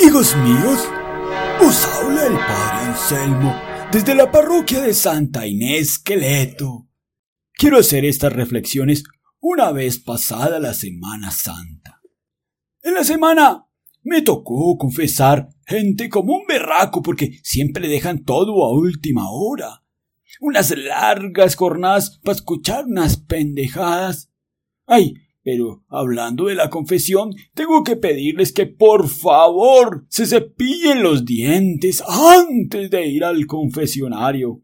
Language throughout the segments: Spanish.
Hijos míos, os habla el Padre Anselmo desde la parroquia de Santa Inés Queleto. Quiero hacer estas reflexiones una vez pasada la Semana Santa. En la semana me tocó confesar gente como un berraco porque siempre dejan todo a última hora. Unas largas jornadas para escuchar unas pendejadas. Ay, pero hablando de la confesión, tengo que pedirles que por favor se cepillen los dientes antes de ir al confesionario.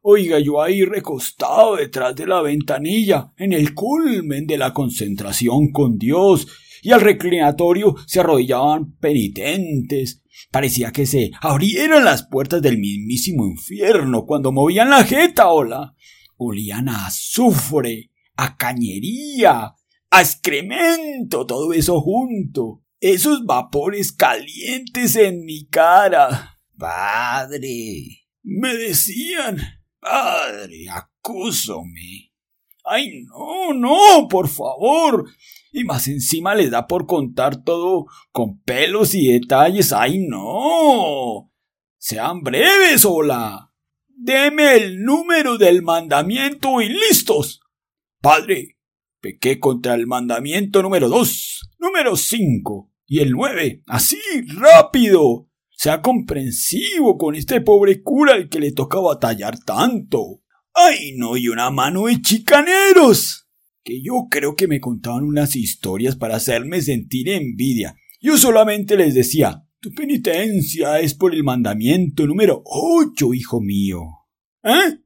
Oiga, yo ahí recostado detrás de la ventanilla, en el culmen de la concentración con Dios, y al reclinatorio se arrodillaban penitentes. Parecía que se abrieran las puertas del mismísimo infierno cuando movían la jeta, hola. Olían a azufre, a cañería, a excremento, todo eso junto. Esos vapores calientes en mi cara. Padre. Me decían, padre, acúsome. Ay, no, no, por favor. Y más encima les da por contar todo con pelos y detalles. Ay, no. Sean breves, hola. Deme el número del mandamiento y listos. Padre, Pequé contra el mandamiento número dos, número cinco y el nueve. Así, rápido. Sea comprensivo con este pobre cura al que le toca batallar tanto. ¡Ay, no! Y una mano de chicaneros. Que yo creo que me contaban unas historias para hacerme sentir envidia. Yo solamente les decía, tu penitencia es por el mandamiento número ocho, hijo mío. ¿Eh?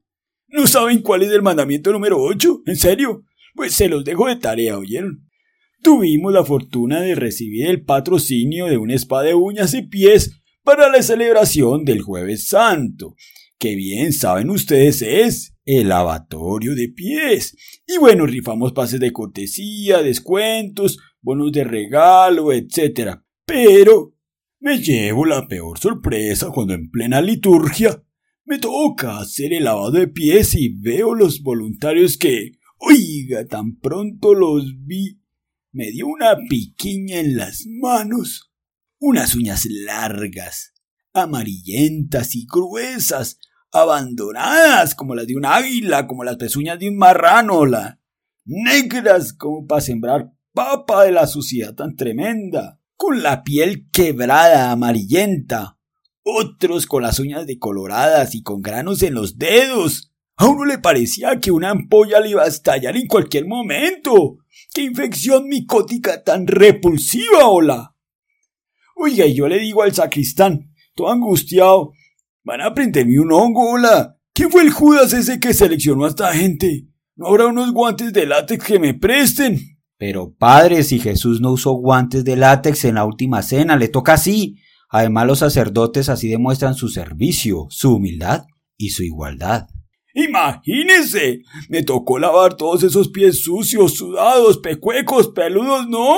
¿No saben cuál es el mandamiento número ocho? ¿En serio? Pues se los dejo de tarea, ¿oyeron? Tuvimos la fortuna de recibir el patrocinio de un spa de uñas y pies para la celebración del Jueves Santo, que bien saben ustedes es el lavatorio de pies. Y bueno, rifamos pases de cortesía, descuentos, bonos de regalo, etc. Pero me llevo la peor sorpresa cuando en plena liturgia me toca hacer el lavado de pies y veo los voluntarios que, Oiga, tan pronto los vi, me dio una piquiña en las manos, unas uñas largas, amarillentas y gruesas, abandonadas como las de un águila, como las pezuñas de un marrano, negras como para sembrar papa de la suciedad tan tremenda, con la piel quebrada, amarillenta, otros con las uñas decoloradas y con granos en los dedos, a uno le parecía que una ampolla le iba a estallar en cualquier momento. ¡Qué infección micótica tan repulsiva, hola! Oiga, y yo le digo al sacristán, todo angustiado, van a prenderme un hongo, hola. ¿Quién fue el Judas ese que seleccionó a esta gente? ¿No habrá unos guantes de látex que me presten? Pero padre, si Jesús no usó guantes de látex en la última cena, le toca así. Además los sacerdotes así demuestran su servicio, su humildad y su igualdad. Imagínese, me tocó lavar todos esos pies sucios, sudados, pecuecos, peludos. No,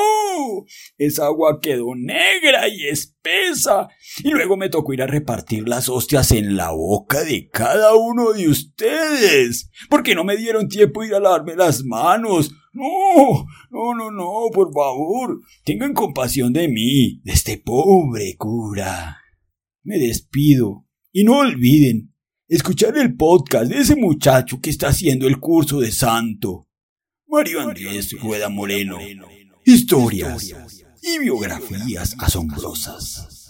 esa agua quedó negra y espesa. Y luego me tocó ir a repartir las hostias en la boca de cada uno de ustedes. Porque no me dieron tiempo de ir a lavarme las manos. No, no, no, no, por favor. Tengan compasión de mí, de este pobre cura. Me despido. Y no olviden, escuchar el podcast de ese muchacho que está haciendo el curso de santo. Mario Andrés Rueda Moreno. Historias y biografías asombrosas.